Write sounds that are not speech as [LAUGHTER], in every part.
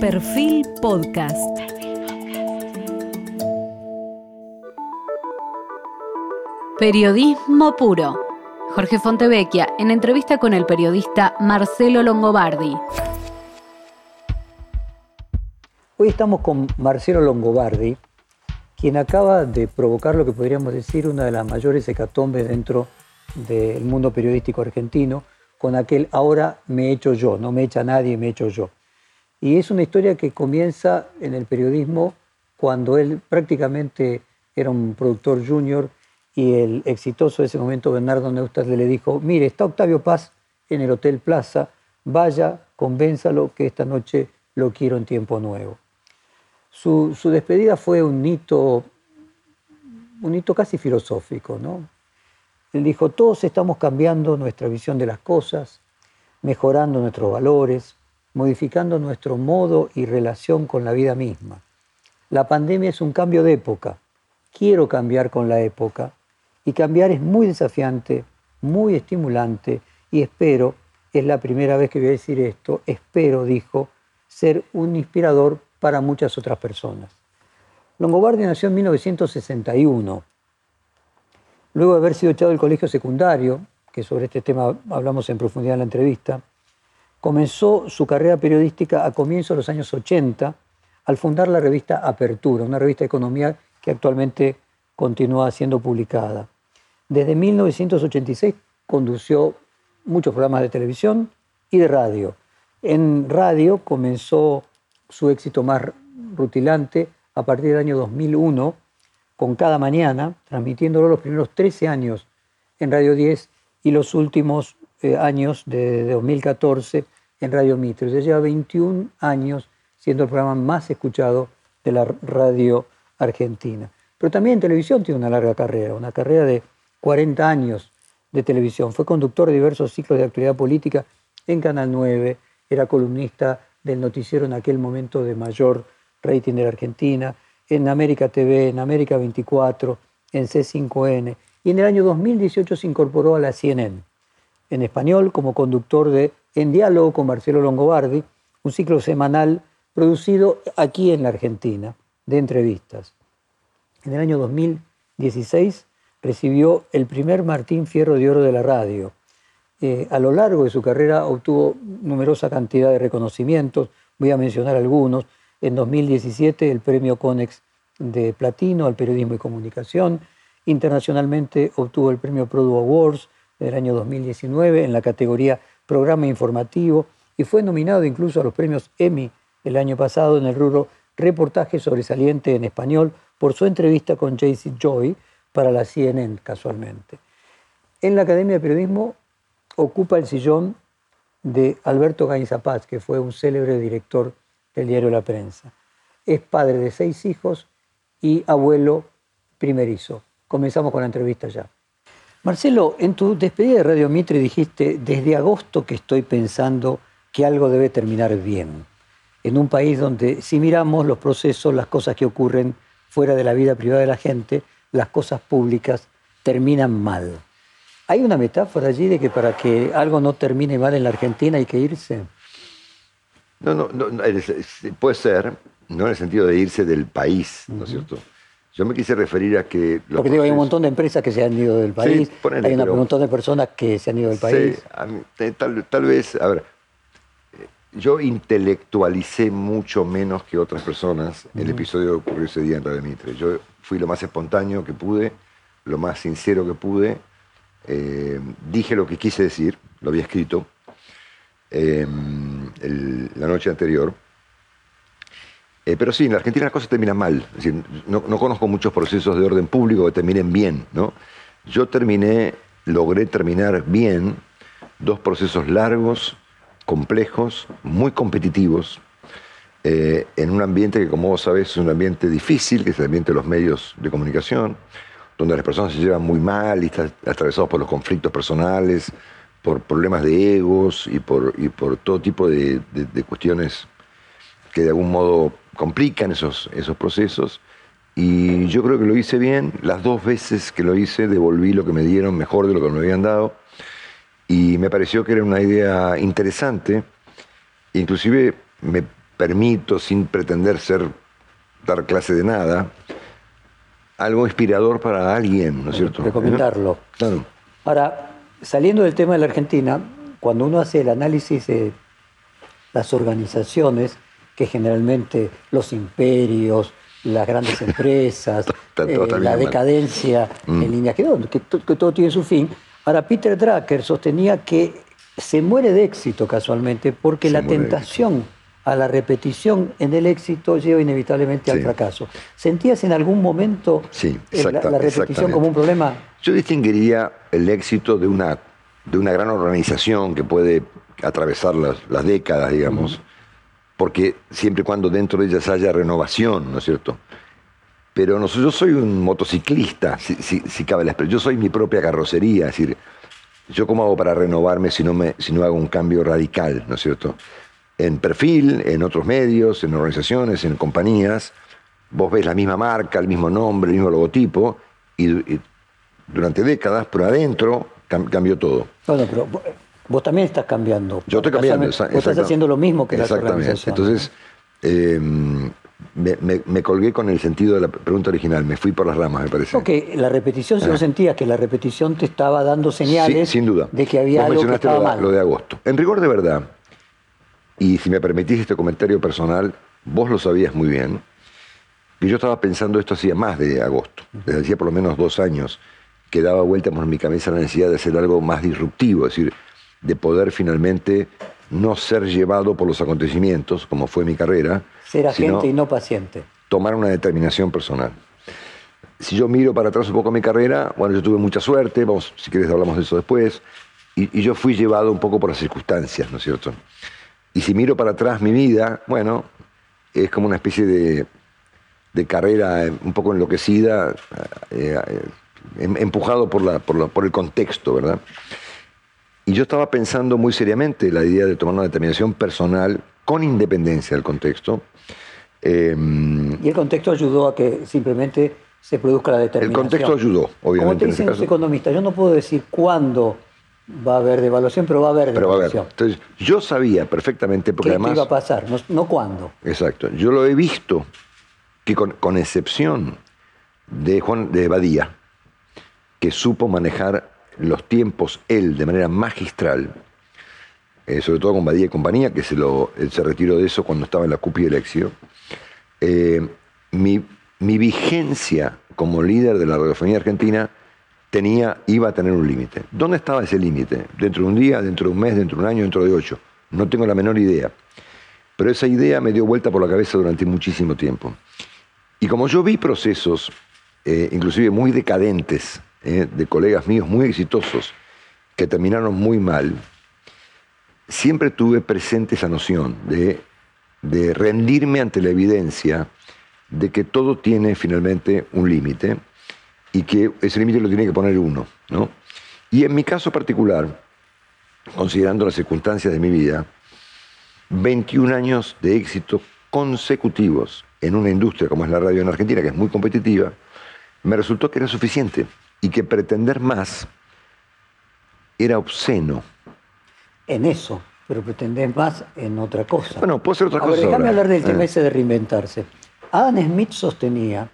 Perfil Podcast. Periodismo puro. Jorge Fontevecchia en entrevista con el periodista Marcelo Longobardi. Hoy estamos con Marcelo Longobardi, quien acaba de provocar lo que podríamos decir una de las mayores hecatombes dentro del mundo periodístico argentino, con aquel ahora me he hecho yo, no me echa nadie, me he hecho yo. Y es una historia que comienza en el periodismo cuando él prácticamente era un productor junior y el exitoso de ese momento Bernardo Neustadt le dijo, mire, está Octavio Paz en el Hotel Plaza, vaya, convénzalo que esta noche lo quiero en tiempo nuevo. Su, su despedida fue un hito, un hito casi filosófico, ¿no? Él dijo, todos estamos cambiando nuestra visión de las cosas, mejorando nuestros valores, modificando nuestro modo y relación con la vida misma. La pandemia es un cambio de época. Quiero cambiar con la época. Y cambiar es muy desafiante, muy estimulante y espero, es la primera vez que voy a decir esto, espero, dijo, ser un inspirador para muchas otras personas. Longobardi nació en 1961. Luego de haber sido echado del colegio secundario, que sobre este tema hablamos en profundidad en la entrevista, comenzó su carrera periodística a comienzos de los años 80 al fundar la revista Apertura, una revista de economía que actualmente continúa siendo publicada. Desde 1986 condució muchos programas de televisión y de radio. En radio comenzó su éxito más rutilante a partir del año 2001 con Cada Mañana, transmitiéndolo los primeros 13 años en Radio 10 y los últimos eh, años de 2014 en Radio Mitre. Ya lleva 21 años siendo el programa más escuchado de la radio argentina. Pero también en televisión tiene una larga carrera, una carrera de 40 años de televisión. Fue conductor de diversos ciclos de actualidad política en Canal 9, era columnista del noticiero en aquel momento de mayor rating de la Argentina, en América TV, en América 24, en C5N. Y en el año 2018 se incorporó a la CNN en español como conductor de En Diálogo con Marcelo Longobardi, un ciclo semanal producido aquí en la Argentina, de entrevistas. En el año 2016 recibió el primer Martín Fierro de Oro de la radio. Eh, a lo largo de su carrera obtuvo numerosa cantidad de reconocimientos, voy a mencionar algunos. En 2017 el premio Conex de Platino al periodismo y comunicación. Internacionalmente obtuvo el premio Produ Awards, del año 2019 en la categoría Programa Informativo y fue nominado incluso a los premios Emmy el año pasado en el rubro Reportaje Sobresaliente en Español por su entrevista con Jaycee Joy para la CNN casualmente. En la Academia de Periodismo ocupa el sillón de Alberto Gainza Paz, que fue un célebre director del diario La Prensa. Es padre de seis hijos y abuelo primerizo. Comenzamos con la entrevista ya. Marcelo, en tu despedida de Radio Mitre dijiste, desde agosto que estoy pensando que algo debe terminar bien. En un país donde si miramos los procesos, las cosas que ocurren fuera de la vida privada de la gente, las cosas públicas terminan mal. ¿Hay una metáfora allí de que para que algo no termine mal en la Argentina hay que irse? No, no, no, puede ser, no en el sentido de irse del país, ¿no es cierto? Yo me quise referir a que... Porque digo, hay un montón de empresas que se han ido del país, hay un montón de personas que se han ido del país. Sí, tal, vez, a ver, yo intelectualicé mucho menos que otras personas el episodio que ocurrió ese día en Radio Mitre. Yo fui lo más espontáneo que pude, lo más sincero que pude, eh, dije lo que quise decir, lo había escrito eh, la noche anterior, eh, pero sí, en la Argentina las cosas terminan mal. Decir, no, conozco muchos procesos de orden público que terminen bien. ¿no? Yo terminé, logré terminar bien dos procesos largos, complejos, muy competitivos, eh, en un ambiente que, como vos sabés, es un ambiente difícil, que es el ambiente de los medios de comunicación, donde las personas se llevan muy mal y están atravesados por los conflictos personales, por problemas de egos y por, y por todo tipo de, de cuestiones que de algún modo complican esos, esos procesos. Y yo creo que lo hice bien. Las dos veces que lo hice devolví lo que me dieron mejor de lo que me habían dado. Y me pareció que era una idea interesante. Inclusive me permito, sin pretender ser, dar clase de nada, algo inspirador para alguien, ¿no es cierto? Recomendarlo. Claro. Ahora, saliendo del tema de la Argentina, cuando uno hace el análisis de las organizaciones, que generalmente los imperios, las grandes [LAUGHS] empresas, eh, la decadencia Mm. en línea que, todo tiene su fin. Ahora, Peter Drucker sostenía que se muere de éxito casualmente porque Se la tentación a la repetición en el éxito lleva inevitablemente al fracaso. ¿Sentías en algún momento Sí, eh, la- la, repetición como un problema? Yo distinguiría el éxito de una, de una gran organización que puede atravesar las, las décadas, digamos, porque siempre y cuando dentro de ellas haya renovación, ¿no es cierto? Pero no, yo soy un motociclista, si, si- cabe la expresión. Yo soy mi propia carrocería, es decir, yo cómo hago para renovarme si no, me, si no hago un cambio radical, ¿no es cierto? En perfil, en otros medios, en organizaciones, en compañías, vos ves la misma marca, el mismo nombre, el mismo logotipo, y, durante décadas, pero adentro cam- cambió todo. Bueno, pero vos, también estás cambiando. Yo estoy cambiando. Vos estás haciendo lo mismo que las Exactamente. organizaciones. Entonces, eh, me, me- me colgué con el sentido de la pregunta original. Me fui por las ramas, me parece. No, que la repetición, si vos sentías que la repetición te estaba dando señales Sí, sin duda. de que había Vos algo que estaba lo mal. lo de agosto. En rigor de verdad, y si me permitís este comentario personal, vos lo sabías muy bien, que yo estaba pensando esto hacía más de agosto, desde hacía por lo menos dos años, que daba vuelta por mi cabeza la necesidad de hacer algo más disruptivo, es decir, de poder finalmente no ser llevado por los acontecimientos, como fue mi carrera, Ser agente y no paciente. tomar una determinación personal. Si yo miro para atrás un poco mi carrera, bueno, yo tuve mucha suerte, vamos, si querés hablamos de eso después, y, y yo fui llevado un poco por las circunstancias, ¿no es cierto? Y si miro para atrás mi vida, bueno, es como una especie de, de carrera eh, un poco enloquecida, eh, eh, em- empujado por, la, por, la- por el contexto, ¿verdad? Y yo estaba pensando muy seriamente la idea de tomar una determinación personal con independencia del contexto. Em, Y el contexto ayudó a que simplemente se produzca la el determinación. contexto ayudó, Como obviamente, te en este dicen los economistas, yo no puedo decir cuándo va a haber devaluación, pero va a haber Pero a ver, devaluación. entonces, yo sabía perfectamente, porque ¿Qué, qué además... iba a pasar? No, no cuándo. Exacto. Yo lo he visto que con, con excepción de Juan de Badía, que supo manejar los tiempos él de manera magistral, eh, sobre todo con Badía y compañía, que se, lo, retiró de eso cuando estaba en la CUPI del Exio, eh, mi, mi vigencia como líder de la radiofonía argentina tenía, iba a tener un límite. ¿Dónde estaba ese límite? ¿Dentro de un día, dentro de un mes, dentro de un año, dentro de ocho? No tengo la menor idea. Pero esa idea me dio vuelta por la cabeza durante muchísimo tiempo. Y como yo vi procesos, eh, inclusive muy decadentes, eh, de colegas míos muy exitosos, que terminaron muy mal, siempre tuve presente esa noción de, de rendirme ante la evidencia de que todo tiene finalmente un límite y que ese límite lo tiene que poner uno. ¿no? Y en mi caso particular, considerando las circunstancias de mi vida, 21 años de éxito consecutivos en una industria como es la radio en Argentina, que es muy competitiva, me resultó que era suficiente y que pretender más era obsceno. En eso, pero pretendés más en otra cosa. Bueno, puedo hacer otra cosa. déjame ahora. hablar del tema Eh, ese de reinventarse. Adam Smith sostenía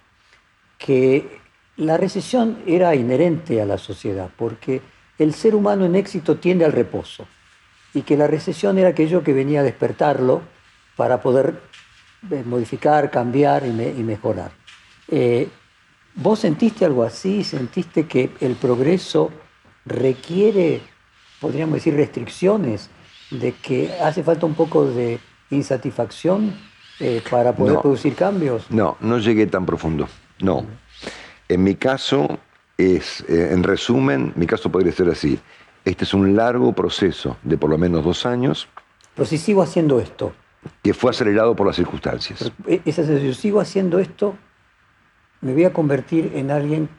que la recesión era inherente a la sociedad, porque el ser humano en éxito tiende al reposo, y que la recesión era aquello que venía a despertarlo para poder eh, modificar, cambiar y, me- y mejorar. Eh, ¿Vos sentiste algo así? ¿Sentiste que el progreso requiere, podríamos decir, restricciones? ¿De que hace falta un poco de insatisfacción eh, para poder No. producir cambios? No, no llegué tan profundo. No. En mi caso, es, eh, en resumen, mi caso podría ser así. Este es un largo proceso de por lo menos dos años Pero si sigo haciendo esto, que fue acelerado por las circunstancias. eh, es yo sigo haciendo esto, me voy a convertir en alguien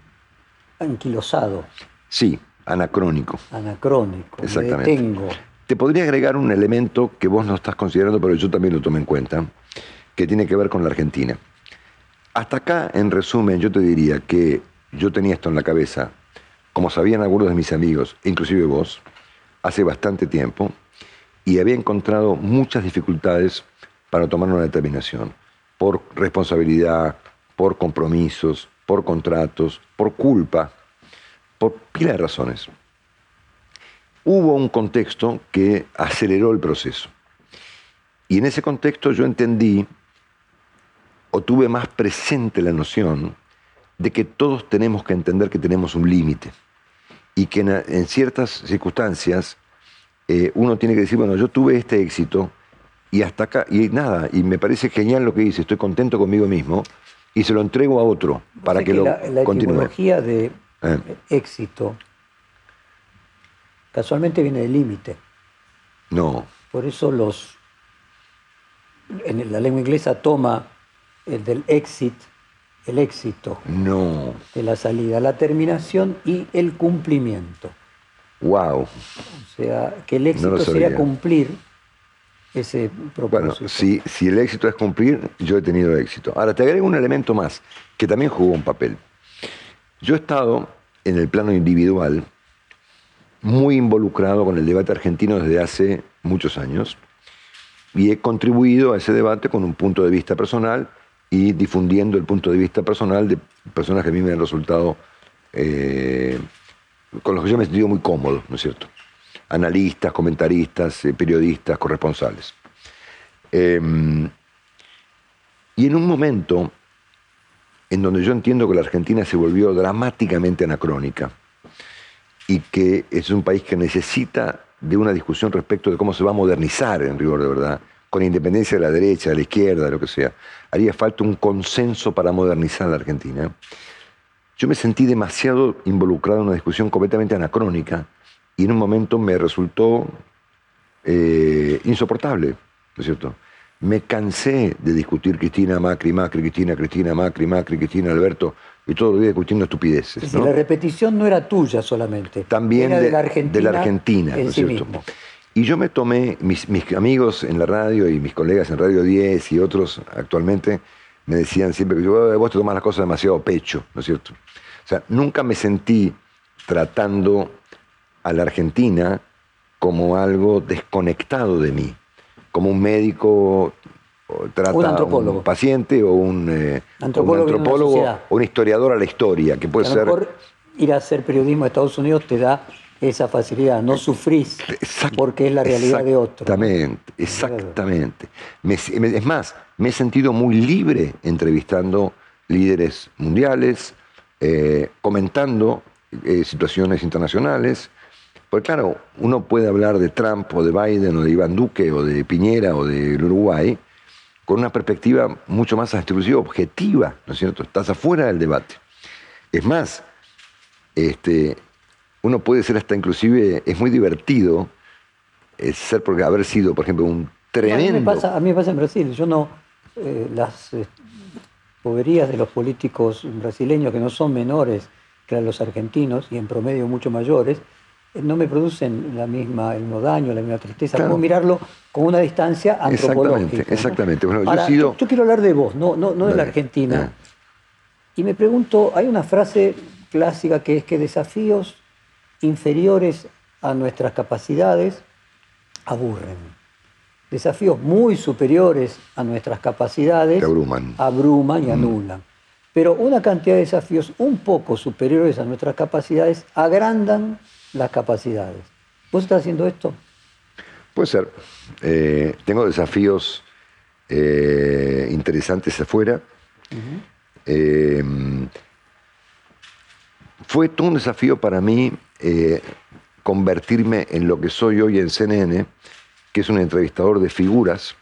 anquilosado, Sí, anacrónico. anacrónico, me Exactamente. detengo. Te podría agregar un elemento que vos no estás considerando, pero yo también lo tomé en cuenta, que tiene que ver con la Argentina. Hasta acá, en resumen, yo te diría que yo tenía esto en la cabeza, como sabían algunos de mis amigos, inclusive vos, hace bastante tiempo, y había encontrado muchas dificultades para tomar una determinación, por responsabilidad, por compromisos, por contratos, por culpa, por pila de razones. Hubo un contexto que aceleró el proceso. Y en ese contexto yo entendí o tuve más presente la noción de que todos tenemos que entender que tenemos un límite y que en, ciertas circunstancias eh, uno tiene que decir, bueno, yo tuve este éxito y hasta acá, y nada, y me parece genial lo que hice, estoy contento conmigo mismo y se lo entrego a otro para que, lo la, la etimología de eh. éxito casualmente viene del límite. No. Por eso los en la lengua inglesa toma el del exit el éxito no. de la salida, la terminación y el cumplimiento. Wow. O sea, que el éxito sería cumplir ese. Bueno, si, si el éxito es cumplir, yo he tenido éxito. Ahora, te agrego un elemento más, que también jugó un papel. Yo he estado en el plano individual muy involucrado con el debate argentino desde hace muchos años y he contribuido a ese debate con un punto de vista personal y difundiendo el punto de vista personal de personas que a mí me han resultado, eh, con los que yo me he sentido muy cómodo, ¿no es cierto? Analistas, comentaristas, eh, periodistas, corresponsales. Em, y en un momento en donde yo entiendo que la Argentina se volvió dramáticamente anacrónica y que es un país que necesita de una discusión respecto de cómo se va a modernizar en rigor de verdad, con independencia de la derecha, de la izquierda, de lo que sea. Haría falta un consenso para modernizar la Argentina. Yo me sentí demasiado involucrado en una discusión completamente anacrónica y en un momento me resultó eh, insoportable, ¿no es cierto? Me cansé de discutir Cristina, Macri, Macri, Cristina, Cristina, Macri, Macri, Cristina, Alberto, y todos los días discutiendo estupideces. la repetición no era tuya solamente. También de, la Argentina, ¿no es cierto? Y yo me tomé, mis, amigos en la radio y mis colegas en Radio 10 y otros actualmente me decían siempre que yo, vos te tomas las cosas demasiado pecho, ¿no es cierto? O sea, nunca me sentí tratando a la Argentina como algo desconectado de mí, como un médico trata un a un paciente o un eh, antropólogo, o un historiador a la historia, que puede ser... Ir a hacer periodismo a Estados Unidos te da esa facilidad, no sufrís porque es la realidad de otro. Exactamente, exactamente. es más, me he sentido muy libre entrevistando líderes mundiales, eh, comentando eh, situaciones internacionales. Porque claro, uno puede hablar de Trump o de Biden o de Iván Duque o de Piñera o del Uruguay con una perspectiva mucho más exclusiva, objetiva, ¿no es cierto? Estás afuera del debate. Es más, este, uno puede ser hasta inclusive, es muy divertido eh, ser porque haber sido, por ejemplo, un tremendo... A mí me pasa, en Brasil, yo no, eh, las eh, poverías de los políticos brasileños, que no son menores que los argentinos y en promedio mucho mayores, no me producen la misma, el mismo daño, la misma tristeza. Puedo mirarlo con una distancia antropológica. Exactamente, exactamente. yo, quiero hablar de vos, no, no, no de la Argentina. Y me pregunto, hay una frase clásica que es que desafíos inferiores a nuestras capacidades aburren. Desafíos muy superiores a nuestras capacidades abruman. abruman y mm. anulan. Pero una cantidad de desafíos un poco superiores a nuestras capacidades agrandan las capacidades. ¿Vos estás haciendo esto? Puede ser. Eh, tengo desafíos eh, interesantes afuera. Eh, fue todo un desafío para mí convertirme en lo que soy hoy en CNN, que es un entrevistador de figuras,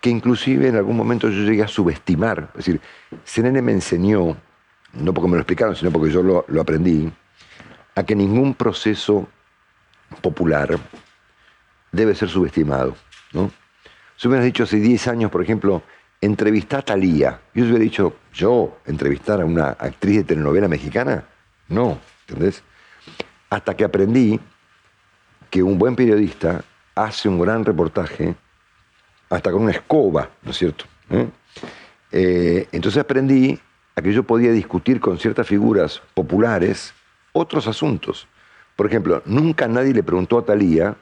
que inclusive en algún momento yo llegué a subestimar. Es decir, CNN me enseñó, no porque me lo explicaron, sino porque yo lo, aprendí, a que ningún proceso popular debe ser subestimado. ¿no? Si hubieras dicho hace 10 años, por ejemplo, entrevistar a Talía, yo hubiera dicho, yo entrevistar a una actriz de telenovela mexicana, no, ¿entendés? hasta que aprendí que un buen periodista hace un gran reportaje hasta con una escoba, ¿no es cierto? ¿Eh? Eh, entonces aprendí a que yo podía discutir con ciertas figuras populares otros asuntos. Por ejemplo, nunca nadie le preguntó a Talía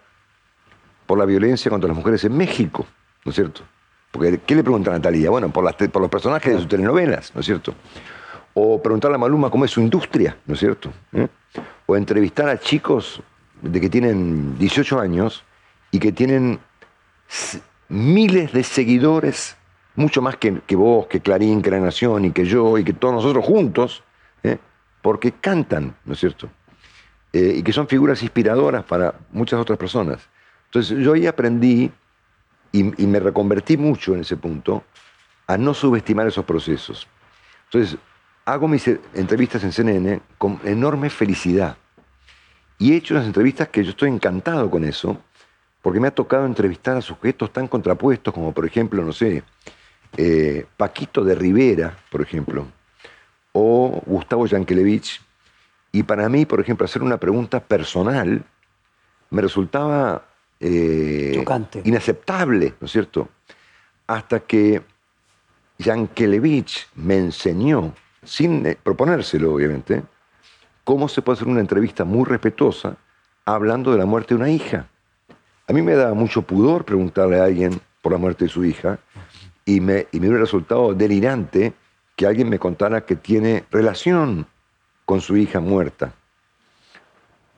por la violencia contra las mujeres en México, ¿no es cierto? Porque, ¿qué le preguntan a Natalia? Bueno, por, las, por los personajes de sus telenovelas, ¿no es cierto? O preguntarle a Maluma cómo es su industria, ¿no es cierto? ¿Eh? O entrevistar a chicos de que tienen 18 años y que tienen miles de seguidores, mucho más que, vos, que Clarín, que La Nación y que yo y que todos nosotros juntos. Porque cantan, ¿no es cierto? Eh, y que son figuras inspiradoras para muchas otras personas. Entonces yo ahí aprendí y, me reconvertí mucho en ese punto a no subestimar esos procesos. Entonces hago mis entrevistas en CNN con enorme felicidad. Y he hecho unas entrevistas que yo estoy encantado con eso, porque me ha tocado entrevistar a sujetos tan contrapuestos como, por ejemplo, no sé, eh, Paquito de Rivera, por ejemplo, o Gustavo Yankelevich. Y para mí, por ejemplo, hacer una pregunta personal me resultaba eh, inaceptable, ¿no es cierto? Hasta que Yankelevich me enseñó, sin eh, proponérselo obviamente, cómo se puede hacer una entrevista muy respetuosa hablando de la muerte de una hija. A mí me da mucho pudor preguntarle a alguien por la muerte de su hija y me, y me hubiera resultado delirante que alguien me contara que tiene relación con su hija muerta.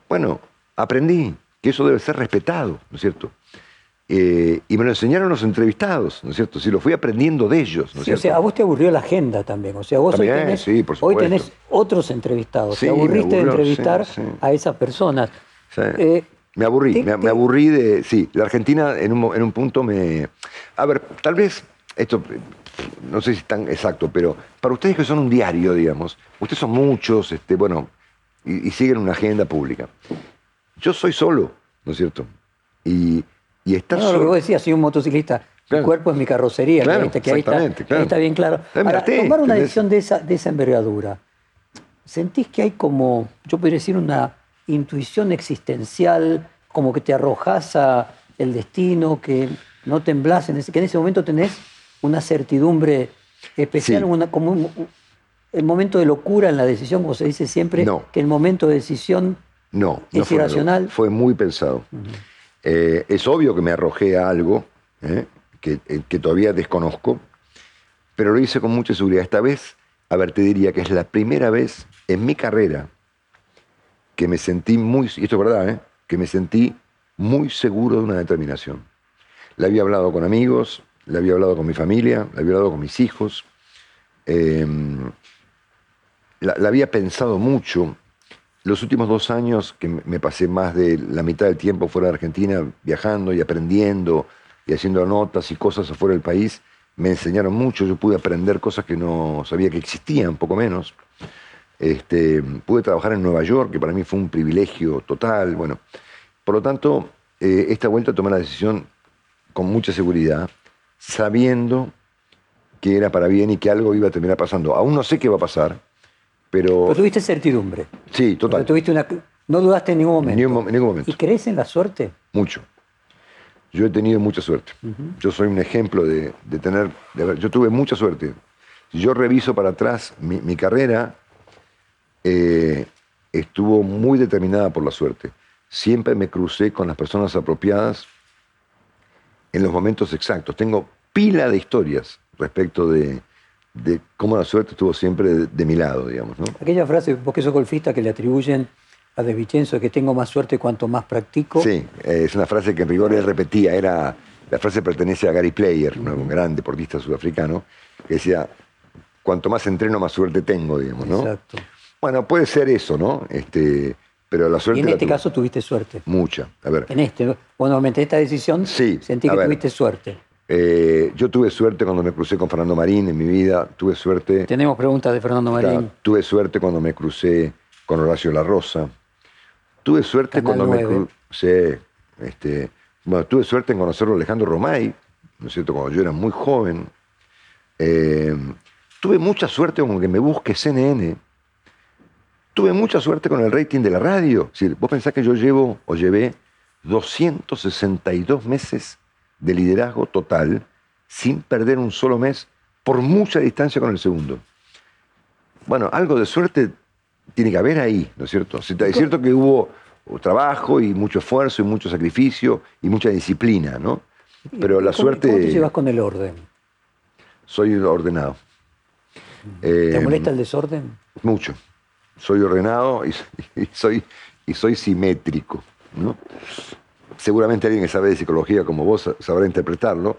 Bueno, aprendí que eso debe ser respetado, ¿no es cierto? Eh, y me lo enseñaron los entrevistados, ¿no es cierto? Si lo fui aprendiendo de ellos, ¿no es cierto? O sea, a vos te aburrió la agenda también. O sea, vos hoy, tenés, hoy tenés otros entrevistados. te aburriste de entrevistar a esas personas. Eh, me aburrí, me, aburrí de. Sí, la Argentina en un, en un punto me. A ver, tal vez esto no sé si es tan exacto, pero para ustedes que son un diario, digamos, ustedes son muchos, este, bueno, y, siguen una agenda pública. Yo soy solo, ¿no es cierto? Y, y estar no, lo que vos decías, soy un motociclista. Mi cuerpo es mi carrocería, claro, que ahí está, está, bien claro. Para tomar una decisión de esa, de esa envergadura, ¿sentís que hay como, yo podría decir, una intuición existencial, como que te arrojas a el destino, que no temblás, en ese, que en ese momento tenés una certidumbre especial, una, como el momento de locura en la decisión, como se dice siempre, que el momento de decisión no, es irracional. Fue muy pensado. Eh, es obvio que me arrojé a algo eh, que, eh, que, todavía desconozco, pero lo hice con mucha seguridad. Esta vez, a ver, te diría que es la primera vez en mi carrera que me sentí muy, y esto es verdad, que me sentí muy seguro de una determinación. Le había hablado con amigos, le había hablado con mi familia, le había hablado con mis hijos, em, la, había pensado mucho. Los últimos dos años, que me pasé más de la mitad del tiempo fuera de Argentina, viajando y aprendiendo y haciendo notas y cosas afuera del país, me enseñaron mucho. Yo pude aprender cosas que no sabía que existían, poco menos. Este, pude trabajar en Nueva York, que para mí fue un privilegio total. Bueno, por lo tanto, eh, esta vuelta tomé la decisión con mucha seguridad sabiendo que era para bien y que algo iba a terminar pasando. Aún no sé qué va a pasar, pero... Pero tuviste certidumbre. Sí, total. Tuviste una... No dudaste en ningún momento. En ningún, momento. ¿Y crees en la suerte? Mucho. Yo he tenido mucha suerte. Yo soy un ejemplo de, tener... yo tuve mucha suerte. Si yo reviso para atrás mi, carrera, eh, estuvo muy determinada por la suerte. Siempre me crucé con las personas apropiadas en los momentos exactos. Tengo pila de historias respecto de, cómo la suerte estuvo siempre de, mi lado, digamos. ¿no? Aquella frase, vos que sos golfista, que le atribuyen a De Vicenzo que tengo más suerte cuanto más practico. Sí, es una frase que en rigor él repetía, era, la frase pertenece a Gary Player, un gran deportista sudafricano, que decía, cuanto más entreno, más suerte tengo, digamos, ¿no? Exacto. Bueno, puede ser eso, ¿no? Este, pero la suerte. Y en este caso tuviste suerte. Mucha. A ver. En este, bueno, en esta decisión sí, sentí que tuviste suerte. Eh, yo tuve suerte cuando me crucé con Fernando Marín en mi vida. Tuve suerte. Tenemos preguntas de Fernando Marín. tuve suerte cuando me crucé con Horacio La Rosa. Tuve suerte cuando me crucé. Este, bueno, tuve suerte en conocerlo a Alejandro Romay, ¿no es cierto? Cuando yo era muy joven. Eh, tuve mucha suerte con que me busque CNN Tuve mucha suerte con el rating de la radio. vos pensás que yo llevo o llevé 262 meses de liderazgo total sin perder un solo mes por mucha distancia con el segundo. Bueno, algo de suerte tiene que haber ahí, ¿no es cierto? Es cierto que hubo trabajo y mucho esfuerzo y mucho sacrificio y mucha disciplina, ¿no? Pero la suerte... ¿Cómo te llevas con el orden? soy ordenado. ¿Te Eh, molesta el desorden? Mucho. Soy ordenado y, soy, y soy simétrico. ¿no? Seguramente alguien que sabe de psicología como vos sa- sabrá interpretarlo,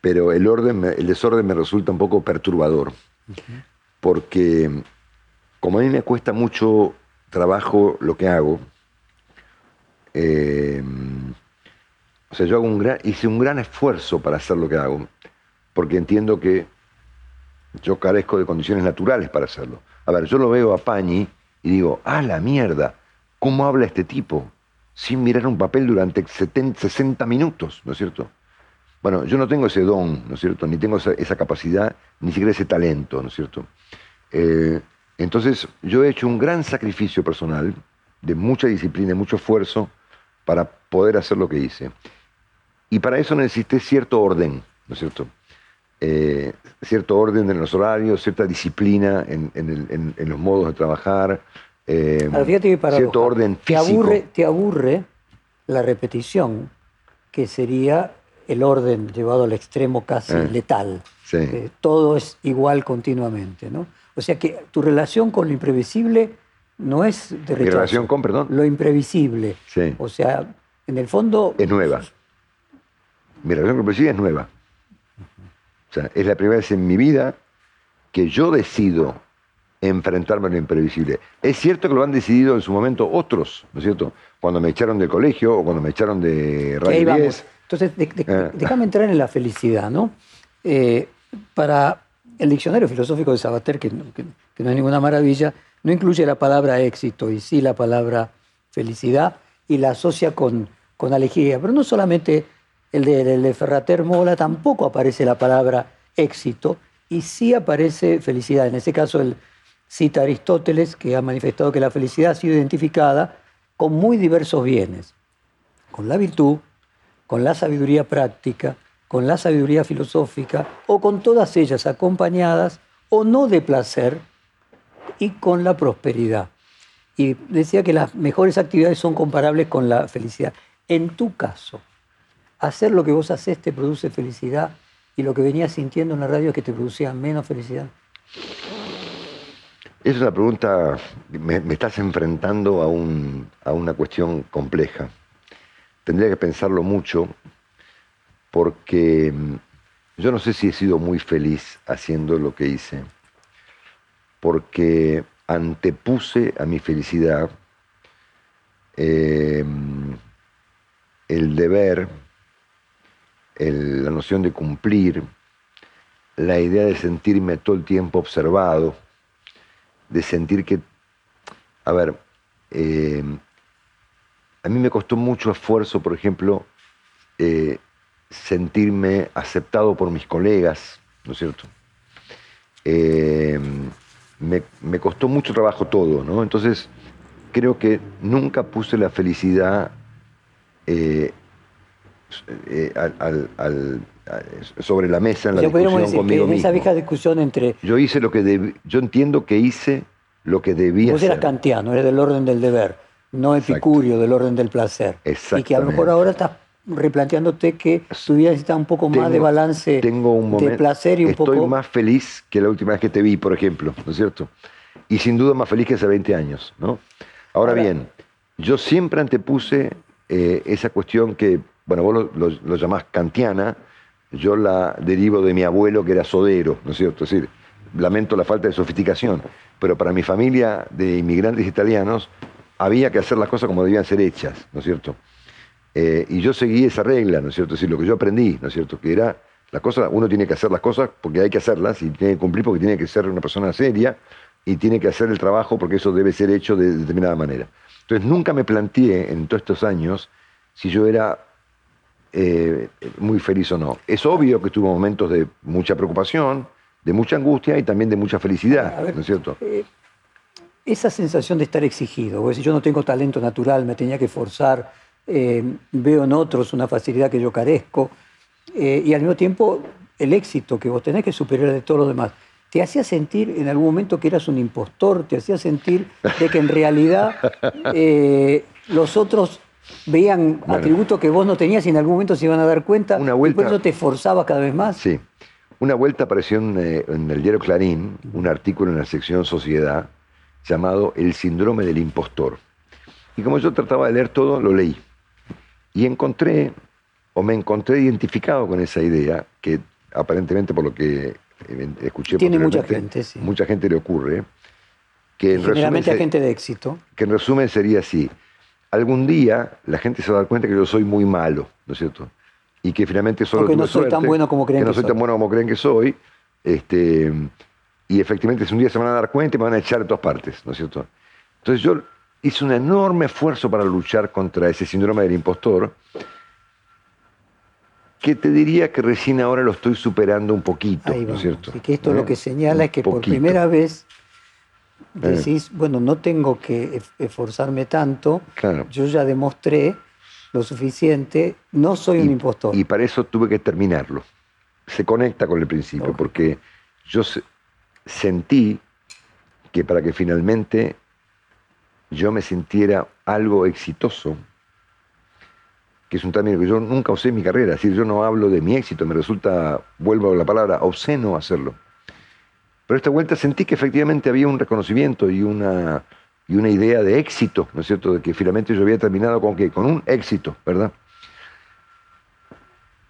pero el, orden, el desorden me resulta un poco perturbador. Porque como a mí me cuesta mucho trabajo lo que hago, eh, o sea, yo hago un gran, hice un gran esfuerzo para hacer lo que hago, porque entiendo que yo carezco de condiciones naturales para hacerlo. A ver, yo lo veo a Pañi y digo, ah, la mierda, ¿cómo habla este tipo? Sin mirar un papel durante 70, 60 minutos, ¿no es cierto? Bueno, yo no tengo ese don, ¿no es cierto? Ni tengo esa, capacidad, ni siquiera ese talento, ¿no es cierto? Eh, entonces, yo he hecho un gran sacrificio personal, de mucha disciplina y mucho esfuerzo, para poder hacer lo que hice. Y para eso necesité cierto orden, ¿no es cierto? Eh, cierto orden en los horarios, cierta disciplina en, en el- en- en los modos de trabajar, eh, Ahora, fíjate que paradoja. cierto orden te aburre, te aburre la repetición, que sería el orden llevado al extremo casi Eh, letal. sí. Todo es igual continuamente, ¿no? O sea que tu relación con lo imprevisible no es de rechazo. relación con, perdón? Lo imprevisible. Sí. O sea, en el fondo... Es nueva. Mi relación con el presidente es nueva. O sea, es la primera vez en mi vida que yo decido enfrentarme a lo imprevisible. Es cierto que lo han decidido en su momento otros, ¿no es cierto? Cuando me echaron del colegio o cuando me echaron de Radio vamos. 10. Entonces, de- de- Eh. déjame entrar en la felicidad, ¿no? Eh, para el diccionario filosófico de Sabater, que, no- que- que no es ninguna maravilla, no incluye la palabra éxito y sí la palabra felicidad y la asocia con, con alegría. Pero no solamente el de, Ferrater Mola, tampoco aparece la palabra éxito y sí aparece felicidad. En ese caso, él cita Aristóteles, que ha manifestado que la felicidad ha sido identificada con muy diversos bienes con la virtud, con la sabiduría práctica, con la sabiduría filosófica, o con todas ellas acompañadas o no de placer, y con la prosperidad. Y decía que las mejores actividades son comparables con la felicidad. En tu caso, hacer lo que vos haces te produce felicidad y lo que venías sintiendo en la radio es que te producía menos felicidad. Es una pregunta, me, estás enfrentando a, un- a una cuestión compleja. Tendría que pensarlo mucho porque mm, yo no sé si he sido muy feliz haciendo lo que hice, porque antepuse a mi felicidad eh, el deber, la noción de cumplir, la idea de sentirme todo el tiempo observado, de sentir que, a ver, eh, a mí me costó mucho esfuerzo, por ejemplo, eh, sentirme aceptado por mis colegas, ¿no es cierto? Eh, me, me costó mucho trabajo todo, ¿no? Entonces, creo que nunca puse la felicidad eh, eh, al- al- al- a- sobre la mesa en la discusión decir que conmigo en esa vieja discusión entre Yo hice lo que debí, yo entiendo que hice lo que debía Vos eras hacer. kantiano, eres del orden del deber, no Exacto. epicurio, del orden del placer. Y que a lo mejor ahora estás replanteándote que tu vida necesita un poco más de balance tengo un de momento, placer y un estoy poco... más feliz que la última vez que te vi, por ejemplo, ¿no es cierto? Y sin duda más feliz que hace 20 años, ¿no? Ahora, Ahora- bien, yo siempre antepuse eh, esa cuestión que, bueno, vos lo, llamás kantiana, yo la derivo de mi abuelo que era sodero, ¿no es cierto? Es decir, lamento la falta de sofisticación, pero para mi familia de inmigrantes italianos había que hacer las cosas como debían ser hechas, ¿no es cierto? Eh, y yo seguí esa regla, ¿no es cierto? Es decir, lo que yo aprendí, ¿no es cierto? Que era, la cosa, uno tiene que hacer las cosas porque hay que hacerlas y tiene que cumplir porque tiene que ser una persona seria y tiene que hacer el trabajo porque eso debe ser hecho de determinada manera. Entonces nunca me planteé en todos estos años si yo era eh, muy feliz o no. Es obvio que tuve momentos de mucha preocupación, de mucha angustia y también de mucha felicidad, ver, ¿no es cierto? eh, esa sensación de estar exigido, decís, yo no tengo talento natural, me tenía que forzar, eh, veo en otros una facilidad que yo carezco, y al mismo tiempo el éxito que vos tenés que es superior de todos los demás. ¿Te hacía sentir en algún momento que eras un impostor? ¿Te hacía sentir de que en realidad [LAUGHS] eh, los otros veían Bueno. atributos que vos no tenías y en algún momento se iban a dar cuenta Una y vuelta- por eso te forzabas cada vez más? Sí. Una vuelta apareció en, eh, en el diario Clarín un artículo en la sección Sociedad llamado El síndrome del impostor. Y como yo trataba de leer todo, lo leí. Y encontré, o me encontré identificado con esa idea, que aparentemente por lo que eh, escuché Tiene mucha gente, sí. mucha gente le ocurre, que en, resumen, Generalmente a gente de éxito. que en resumen sería así. Algún día la gente se va a dar cuenta que yo soy muy malo, ¿no es cierto? Y que finalmente solo que no soy tan bueno como creen que no que soy soy. tan bueno como creen que soy. Este, y efectivamente un día se van a dar cuenta y me van a echar de todas partes, ¿no es cierto? Entonces yo hice un enorme esfuerzo para luchar contra ese síndrome del impostor, que te diría que recién ahora lo estoy superando un poquito, Ahí ¿no es cierto? Y que esto ¿Eh? lo que señala es que por primera vez decís, bueno, no tengo que esforzarme tanto, Claro. yo ya demostré lo suficiente, no soy un impostor. Y para eso tuve que terminarlo. Se conecta con el principio, porque yo se- sentí que para que finalmente yo me sintiera algo exitoso, que es un término que yo nunca usé en mi carrera, es decir, yo no hablo de mi éxito, me resulta, vuelvo a la palabra, obsceno hacerlo. Pero esta vuelta sentí que efectivamente había un reconocimiento y una, y una idea de éxito, ¿no es cierto? De que finalmente yo había terminado con qué? Con un éxito, ¿verdad?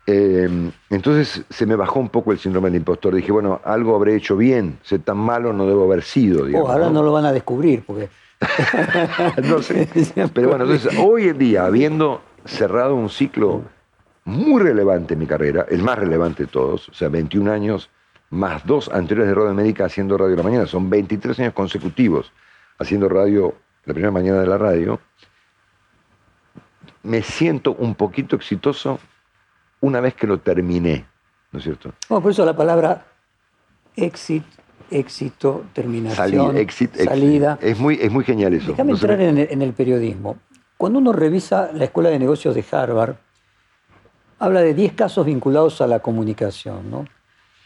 Eh, entonces se me bajó un poco el síndrome del impostor. Dije, bueno, algo habré hecho bien, ser tan malo no debo haber sido. Oh, ahora ¿no? no lo van a descubrir, porque [LAUGHS] No sé. Pero bueno, entonces hoy en día, habiendo cerrado un ciclo muy relevante en mi carrera, el más relevante de todos, o sea, 21 años más dos anteriores de Radio América haciendo radio la mañana, son 23 años consecutivos haciendo radio, la primera mañana de la radio, me siento un poquito exitoso una vez que lo terminé, ¿no es cierto? Bueno, por eso la palabra exit, éxito, terminación, Salida, exit, exit. salida. Es muy, es muy genial eso. Déjame No entrar me- en el, en el periodismo. Cuando uno revisa la Escuela de Negocios de Harvard, habla de 10 casos vinculados a la comunicación. ¿no?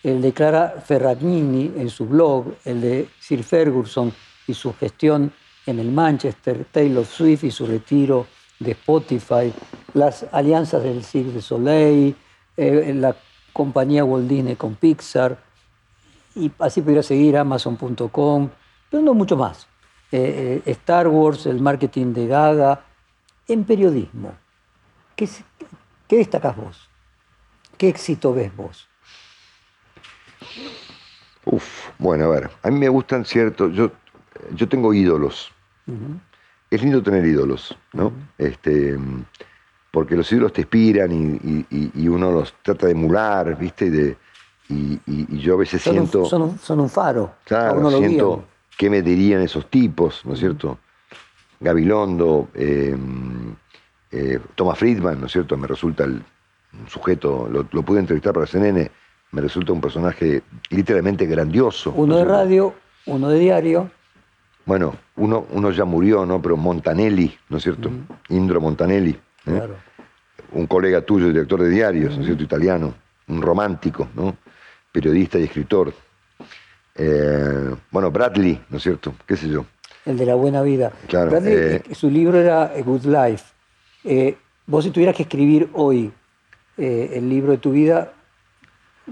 El de Clara Ferragnini en su blog, el de Sir Ferguson y su gestión en el Manchester, Taylor Swift y su retiro de Spotify, las alianzas del Cirque du Soleil, eh, la compañía Walt Disney con Pixar, y así podría seguir Amazon.com, pero no mucho más. Eh, eh, Star Wars, el marketing de Gaga, en periodismo. ¿Qué, qué vos? ¿Qué éxito ves vos? Uf, bueno, a ver, a mí me gustan ciertos, yo, yo tengo ídolos. Es lindo tener ídolos, ¿no? este, porque los ídolos te inspiran y, y- y- y uno los trata de emular, ¿viste? Y, de- y- y- y yo a veces Son, siento, un, son, un, son un faro. claro, uno siento guían. qué me dirían esos tipos, ¿no es cierto? Gabilondo, eh, eh, Thomas Friedman, ¿no es cierto? Me resulta el, un sujeto, lo, lo pude entrevistar para CNN, me resulta un personaje literalmente grandioso. ¿no Uno de radio, uno de diario. Bueno, uno, uno ya murió, ¿no? Pero Montanelli, ¿no es cierto? Indro Montanelli, ¿eh? Claro. un colega tuyo, director de diarios, ¿no es cierto? Italiano, un romántico, ¿no? Periodista y escritor. Eh, bueno, Bradley, ¿no es cierto? ¿Qué sé yo? El de la buena vida. Claro, Bradley, eh, su libro era Good Life. Vos si tuvieras que escribir hoy el libro de tu vida,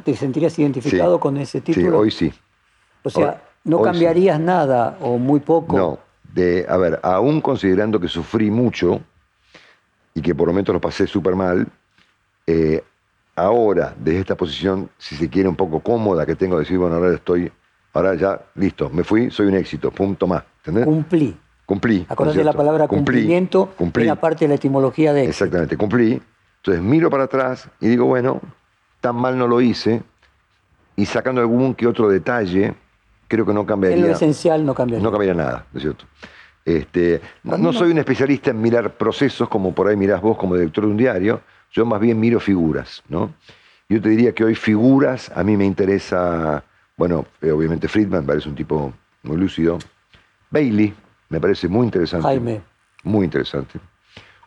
¿te sentirías identificado Sí. con ese Sí, título? hoy sí. O sea, hoy- no sí. cambiarías nada o muy poco. No, de, a ver, aún considerando que sufrí mucho y que por momentos lo pasé súper mal, eh, ahora, desde esta posición, si se quiere, un poco cómoda que tengo, de decir, bueno, ahora estoy, ahora ya, listo, me fui, soy un éxito, punto más. ¿Entendés? Cumplí. Cumplí. ¿no es Acordate de la palabra Cumplí, cumplimiento, Cumplí. era parte de la etimología de éxito. Exactamente, cumplí. Entonces miro para atrás y digo, bueno, tan mal no lo hice. Y sacando algún que otro detalle, creo que no En cambiaría. lo esencial no cambiaría. No cambiaría nada, ¿no es cierto? Este, no, soy un especialista en mirar procesos como por ahí mirás vos como director de un diario, yo más bien miro figuras, ¿no? Yo te diría que hoy figuras, a mí me interesa, bueno, eh, obviamente Friedman parece un tipo muy lúcido, Bailey me parece muy interesante. Jaime. Muy interesante.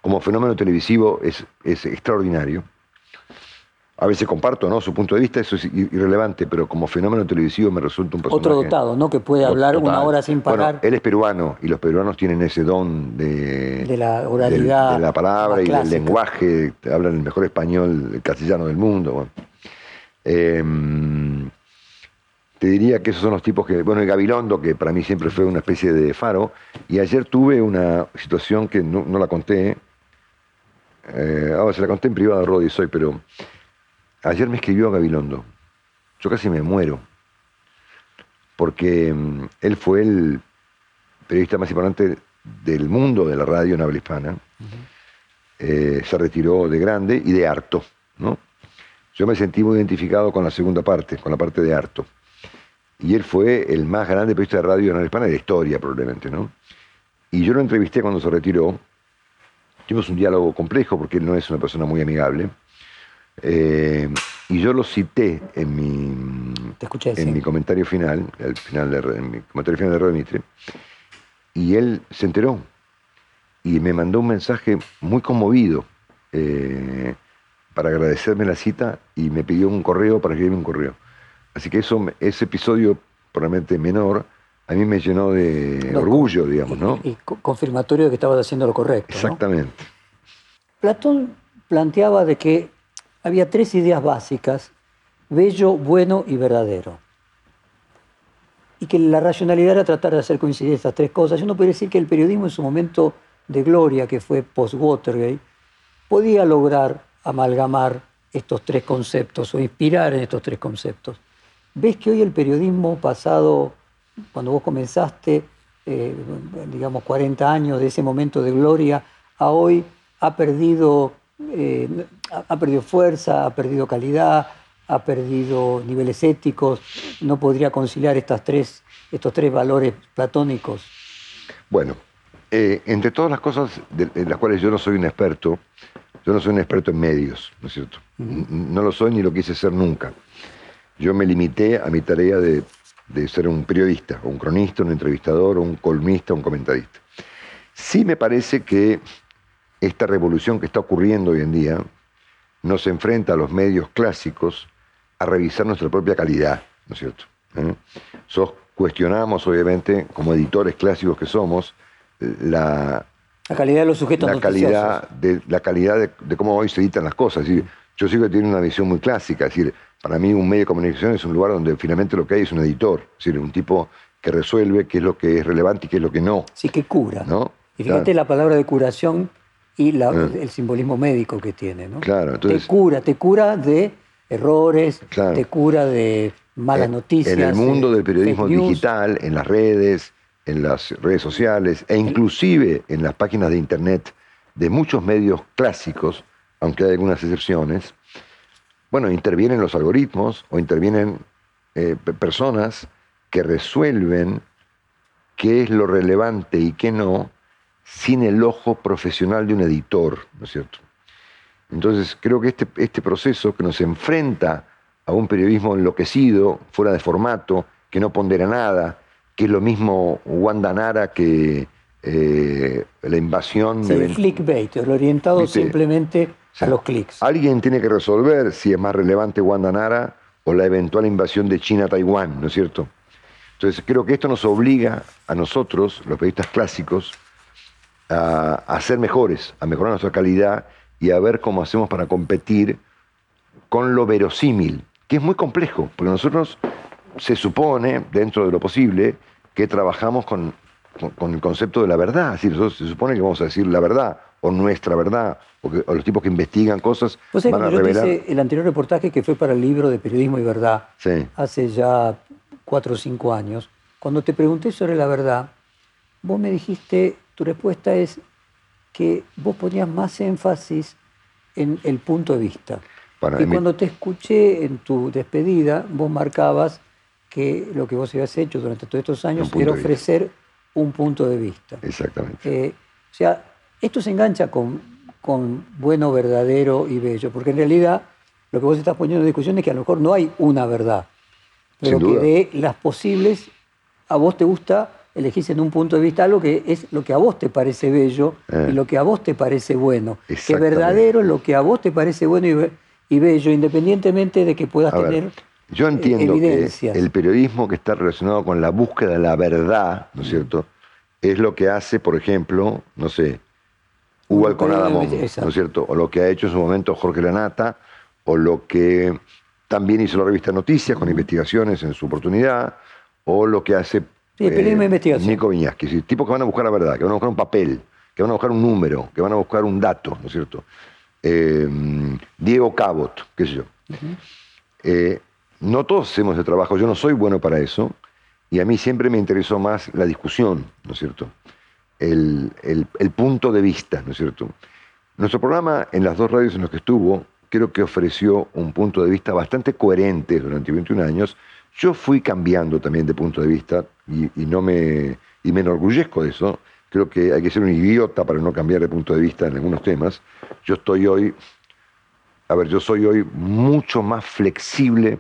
Como fenómeno televisivo es, es extraordinario. A veces comparto ¿no? su punto de vista, eso es irrelevante, pero como fenómeno televisivo me resulta un personaje. Otro dotado, ¿no? Que puede hablar una hora sin Bueno, parar. él es peruano y los peruanos tienen ese don de, De la oralidad de la palabra y del lenguaje. Hablan el mejor español el castellano del mundo. bueno. Eh, te diría que esos son los tipos que, bueno, el Gabilondo, que para mí siempre fue una especie de faro, y ayer tuve una situación que no, la conté, eh, ahora se la conté en privado a Rodi Soy, pero ayer me escribió Gabilondo. Yo casi me muero, porque mm, él fue el periodista más importante del mundo de la radio en habla hispana. Eh, se retiró de grande y de harto, ¿no? Yo me sentí muy identificado con la segunda parte, con la parte de harto. Y él fue el más grande periodista de radio en habla hispana de la historia, probablemente, ¿no? Y yo lo entrevisté cuando se retiró. Tuvimos un diálogo complejo porque él no es una persona muy amigable. Eh, y yo lo cité en mi, en mi comentario final, al final de, en mi comentario final de Radio Mitre, y él se enteró y me mandó un mensaje muy conmovido eh, para agradecerme la cita y me pidió un correo para escribirme un correo. Así que eso, ese episodio, probablemente menor, a mí me llenó de orgullo, digamos, ¿no? Y, confirmatorio de que estabas haciendo lo correcto. Exactamente. Platón planteaba de que había tres ideas básicas, bello, bueno y verdadero. Y que la racionalidad era tratar de hacer coincidir estas tres cosas. Uno puede decir que el periodismo en su momento de gloria, que fue post-Watergate, podía lograr amalgamar estos tres conceptos o inspirar en estos tres conceptos. ¿Ves que hoy el periodismo pasado, cuando vos comenzaste, eh, digamos 40 años de ese momento de gloria, a hoy ha perdido eh, ha perdido fuerza, ha perdido calidad, ha perdido niveles éticos, no podría conciliar estas tres, estos tres valores platónicos. Bueno, eh, entre todas las cosas en las cuales yo no soy un experto, yo no soy un experto en medios, ¿no es cierto? No lo soy ni lo quise ser nunca. Yo me limité a mi tarea de, de ser un periodista, un cronista, un entrevistador, un columnista, un comentarista. Sí me parece que esta revolución que está ocurriendo hoy en día nos enfrenta a los medios clásicos a revisar nuestra propia calidad, ¿no es cierto? ¿Eh? cuestionamos, obviamente, como editores clásicos que somos, la, la calidad de los sujetos la calidad de La calidad de, cómo hoy se editan las cosas. yo sigo teniendo una visión muy clásica, es decir, para mí un medio de comunicación es un lugar donde finalmente lo que hay es un editor, es decir, un tipo que resuelve qué es lo que es relevante y qué es lo que no. Sí, que cura. ¿no? Y fíjate la palabra de curación y ah. el simbolismo médico que tiene. ¿no? Claro, te cura, te cura de errores, te cura de malas noticias. En el mundo del periodismo digital, en las redes, en las redes sociales e inclusive en las páginas de internet de muchos medios clásicos, aunque hay algunas excepciones, bueno, intervienen los algoritmos o intervienen eh, personas que resuelven qué es lo relevante y qué no sin el ojo profesional de un editor, ¿no es cierto? Entonces creo que este, este proceso que nos enfrenta a un periodismo enloquecido, fuera de formato, que no pondera nada, que es lo mismo Wanda Nara que eh, la invasión sí, de... el clickbait, el orientado simplemente a los clics. Alguien tiene que resolver si es más relevante Wanda Nara o la eventual invasión de China a Taiwán, ¿no es cierto? Entonces creo que esto nos obliga a nosotros, los periodistas clásicos, a, ser mejores, a mejorar nuestra calidad y a ver cómo hacemos para competir con lo verosímil, que es muy complejo, porque nosotros se supone, dentro de lo posible, que trabajamos con, el concepto de la verdad. Es decir, se supone que vamos a decir la verdad, o nuestra verdad, o, los tipos que investigan cosas van a revelar... el anterior reportaje que fue para el libro de Periodismo y Verdad, hace ya cuatro o cinco años, cuando te pregunté sobre la verdad, vos me dijiste tu respuesta es que vos ponías más énfasis en el punto de vista. y cuando te escuché en tu despedida, vos marcabas que lo que vos habías hecho durante todos estos años era ofrecer un punto de vista. Exactamente. Eh, o sea, esto se engancha con, con bueno, verdadero y bello, porque en realidad lo que vos estás poniendo en discusión es que a lo mejor no hay una verdad, pero que de las posibles a vos te gusta elegís en un punto de vista algo que es lo que a vos te parece bello y eh. lo que a vos te parece bueno. Que verdadero lo que a vos te parece bueno y, bello, independientemente de que puedas tener. yo entiendo que el periodismo que está relacionado con la búsqueda de la verdad, ¿no es cierto? Es lo que hace, por ejemplo, no sé, Hugo Alconada ¿no es cierto? O lo que ha hecho en su momento Jorge Lanata, o lo que también hizo la revista Noticias con investigaciones en su oportunidad, o lo que hace Sí, periodismo de investigación. Nico Viñaski, sí, tipos que van a buscar la verdad, que van a buscar un papel, que van a buscar un número, que van a buscar un dato, ¿no es cierto? Eh, Diego Cabot, qué sé yo. Eh, no todos hacemos ese trabajo, yo no soy bueno para eso, y a mí siempre me interesó más la discusión, ¿no es cierto? El, el- el punto de vista, ¿no es cierto? Nuestro programa, en las dos radios en las que estuvo, creo que ofreció un punto de vista bastante coherente durante 21 años. Yo fui cambiando también de punto de vista y, no me, y me enorgullezco de eso. Creo que hay que ser un idiota para no cambiar de punto de vista en algunos temas. Yo estoy hoy, a ver, yo soy hoy mucho más flexible,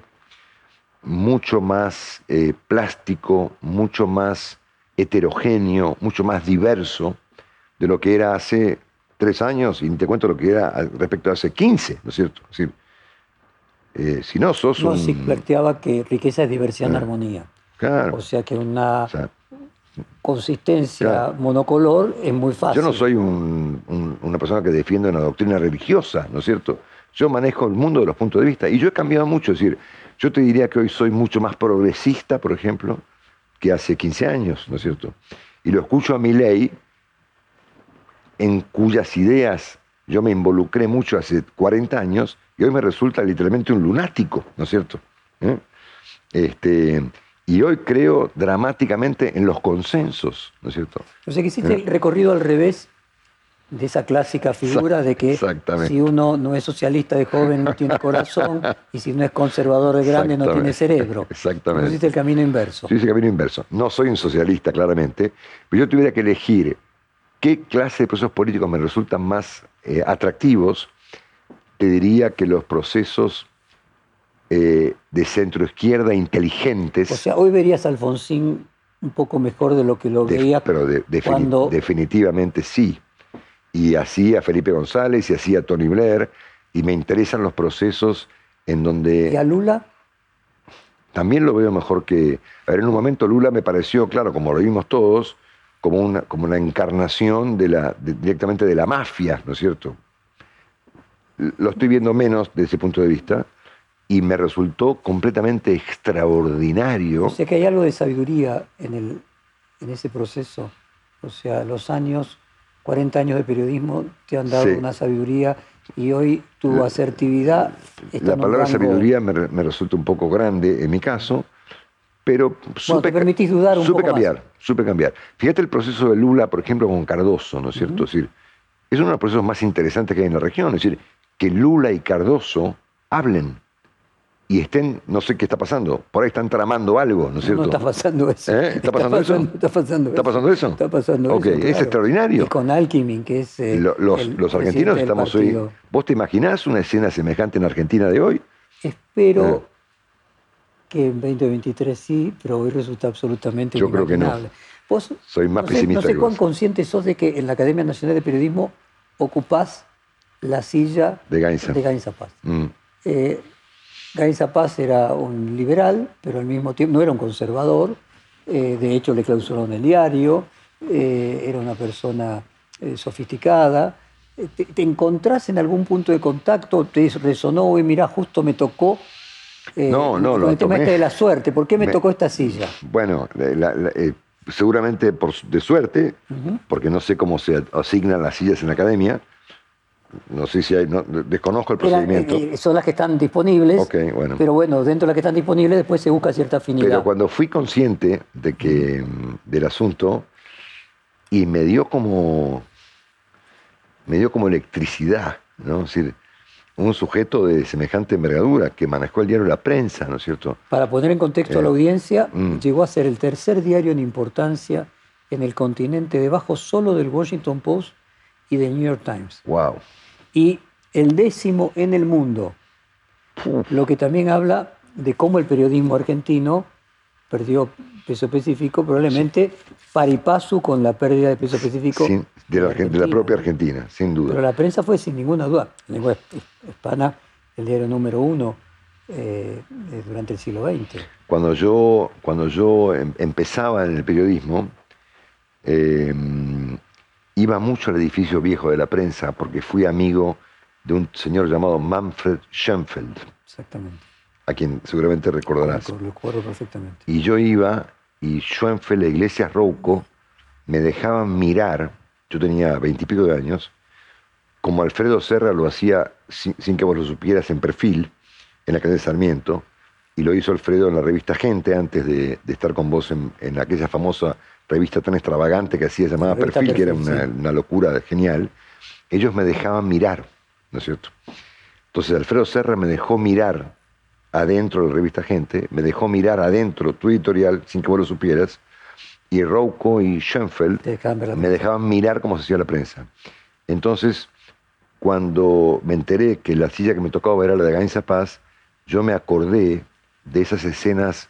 mucho más eh, plástico, mucho más heterogéneo, mucho más diverso de lo que era hace tres años, y te cuento lo que era respecto a hace 15, ¿no es cierto? Es decir, eh, si no, sos No, un... sí planteaba que riqueza es diversidad en Ah. armonía. Claro, O sea que una o sea, consistencia Claro. monocolor es muy fácil. yo no soy un- un- una persona que defiende una doctrina religiosa, ¿no es cierto? Yo manejo el mundo de los puntos de vista y yo he cambiado mucho, es decir, yo te diría que hoy soy mucho más progresista, por ejemplo, que hace 15 años, ¿no es cierto? Y lo escucho a mi ley, en cuyas ideas yo me involucré mucho hace 40 años y hoy me resulta literalmente un lunático, ¿no es cierto? ¿Eh? Este, y hoy creo dramáticamente en los consensos, ¿no es cierto? O sea que hiciste el recorrido al revés de esa clásica figura de que si uno no es socialista de joven no tiene corazón y si no es conservador de grande no tiene cerebro. Exactamente. Hiciste el camino inverso. Yo hice camino inverso. No soy un socialista, claramente, pero yo tuviera que elegir qué clase de procesos políticos me resultan más eh, atractivos, te diría que los procesos eh, de centro izquierda inteligentes, O sea, hoy verías a Alfonsín un poco mejor de lo que lo de- veía pero de- defini- cuando definitivamente sí. Y así a Felipe González y así a Tony Blair, y me interesan los procesos en donde... y a Lula también lo veo mejor que. A ver, en un momento Lula me pareció, claro, como lo vimos todos, como una, como una encarnación de la, de- directamente de la mafia, ¿no es cierto? Lo estoy viendo menos desde ese punto de vista y me resultó completamente extraordinario. O sea que hay algo de sabiduría en, el, en ese proceso. O sea, los años, 40 años de periodismo te han dado Sí. una sabiduría y hoy tu asertividad está La palabra rango- sabiduría me, me resulta un poco grande en mi caso, pero supe, te permitís dudar un supe poco más. cambiar, supe cambiar. Fíjate el proceso de Lula, por ejemplo, con Cardoso, ¿no es cierto? Es decir, es uno de los procesos más interesantes que hay en la región, es decir, que Lula y Cardoso hablen y estén, no sé qué está pasando, por ahí están tramando algo, ¿no es cierto? No está pasando eso. ¿Eh? ¿Está pasando eso? Está pasando ¿Está pasando eso? Está pasando Ok, eso. es claro. extraordinario. Y con Alckmin, que es. eh, Lo- los, el los argentinos estamos hoy. ¿Vos te imaginás una escena semejante en Argentina de hoy? Espero Eh. Que en 2023 sí, pero hoy resulta absolutamente Yo creo que no. Vos, Soy más no sé, pesimista No sé cuán consciente sos de que en la Academia Nacional de Periodismo ocupás la silla De Gainza. de Gainza Paz. Mm. Eh, Gainza Paz era un liberal, pero al mismo tiempo no era un conservador. eh, de hecho, le clausuraron el diario. eh, era una persona sofisticada. Te, te encontrás en algún punto de contacto? ¿Te resonó hoy? Mirá, justo me tocó. Eh, No, no, con lo el tema este de la suerte. ¿Por qué me, Me- tocó esta silla? Bueno, la- la- eh, seguramente por, de suerte, porque no sé cómo se asignan las sillas en la academia. No sé si hay, no- desconozco el Eran, procedimiento. eh, son las que están disponibles. Ok, bueno. Pero bueno, dentro de las que están disponibles después se busca cierta afinidad. Pero cuando fui consciente de que, mm, del asunto, y me dio como, me dio como electricidad, ¿no? Es decir, un sujeto de semejante envergadura que manejó el diario La Prensa, ¿no es cierto? Para poner en contexto a la Eh, audiencia, mm. llegó a ser el tercer diario en importancia en el continente, debajo solo del Washington Post y del New York Times. Wow. Y el décimo en el mundo, lo que también habla de cómo el periodismo argentino perdió peso específico, probablemente y paso con la pérdida de peso específico Sin- de, la, de la propia Argentina, sin Pero duda. la prensa fue sin ninguna duda, en lengua his- hispana, el diario número uno eh, eh, durante el siglo XX. Cuando yo, cuando yo em- empezaba en el periodismo, eh, iba mucho al edificio viejo de la prensa porque fui amigo de un señor llamado Manfred Schoenfeld. Exactamente. a quien seguramente recordarás. Lo recuerdo perfectamente. Y yo iba y Schoenfeld, la iglesia Rouco, me dejaban mirar, yo tenía veintipico de años, como Alfredo Serra lo hacía sin, que vos lo supieras en perfil, en la calle de Sarmiento, y lo hizo Alfredo en la revista Gente antes de, estar con vos en, aquella famosa revista tan extravagante que hacía llamada Perfil, que era una, una, locura genial. Ellos me dejaban mirar, ¿no es cierto? Entonces Alfredo Serra me dejó mirar adentro de la revista Gente, me dejó mirar adentro tu editorial sin que vos lo supieras, y Rouco y Schoenfeld me dejaban mirar cómo se hacía la prensa. Entonces, cuando me enteré que la silla que me tocaba era la de Gainza Paz, yo me acordé de esas escenas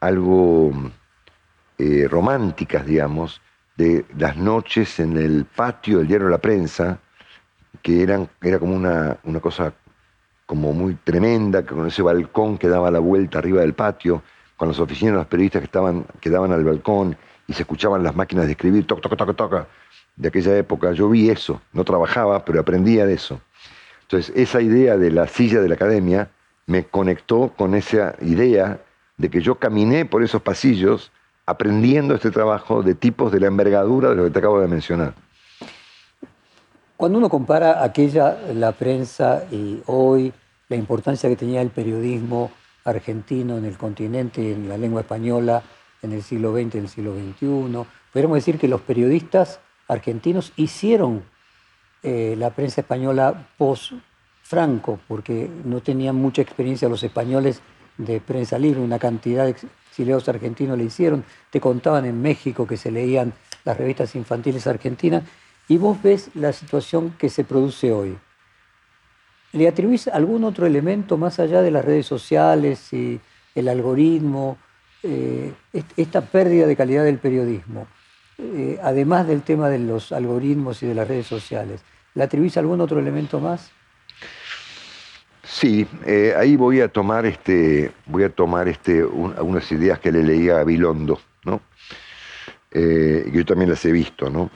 algo eh, románticas, digamos, de las noches en el patio del diario La Prensa, que eran, era como una, una cosa como muy tremenda, con ese balcón que daba la vuelta arriba del patio, con las oficinas de los periodistas que, estaban, que daban al balcón y se escuchaban las máquinas de escribir, toc, toc, toc, toc, de aquella época, yo vi eso, no trabajaba, pero aprendía de eso. Entonces, esa idea de la silla de la academia me conectó con esa idea de que yo caminé por esos pasillos aprendiendo este trabajo de tipos de la envergadura de lo que te acabo de mencionar. Cuando uno compara aquella, la prensa y hoy, la importancia que tenía el periodismo argentino en el continente, en la lengua española, en el siglo XX, en el siglo XXI, podríamos decir que los periodistas argentinos hicieron eh, la prensa española post-Franco, porque no tenían mucha experiencia los españoles de prensa libre, una cantidad de exiliados argentinos le hicieron, te contaban en México que se leían las revistas infantiles argentinas, y vos ves la situación que se produce hoy. ¿Le atribuís algún otro elemento más allá de las redes sociales y el algoritmo, eh, esta pérdida de calidad del periodismo? Eh, además del tema de los algoritmos y de las redes sociales, ¿le atribuís algún otro elemento más? Sí, eh, ahí voy a tomar, este, voy a tomar este, algunas ideas que le leía a Bilondo, ¿no? Que yo también las he visto, ¿no?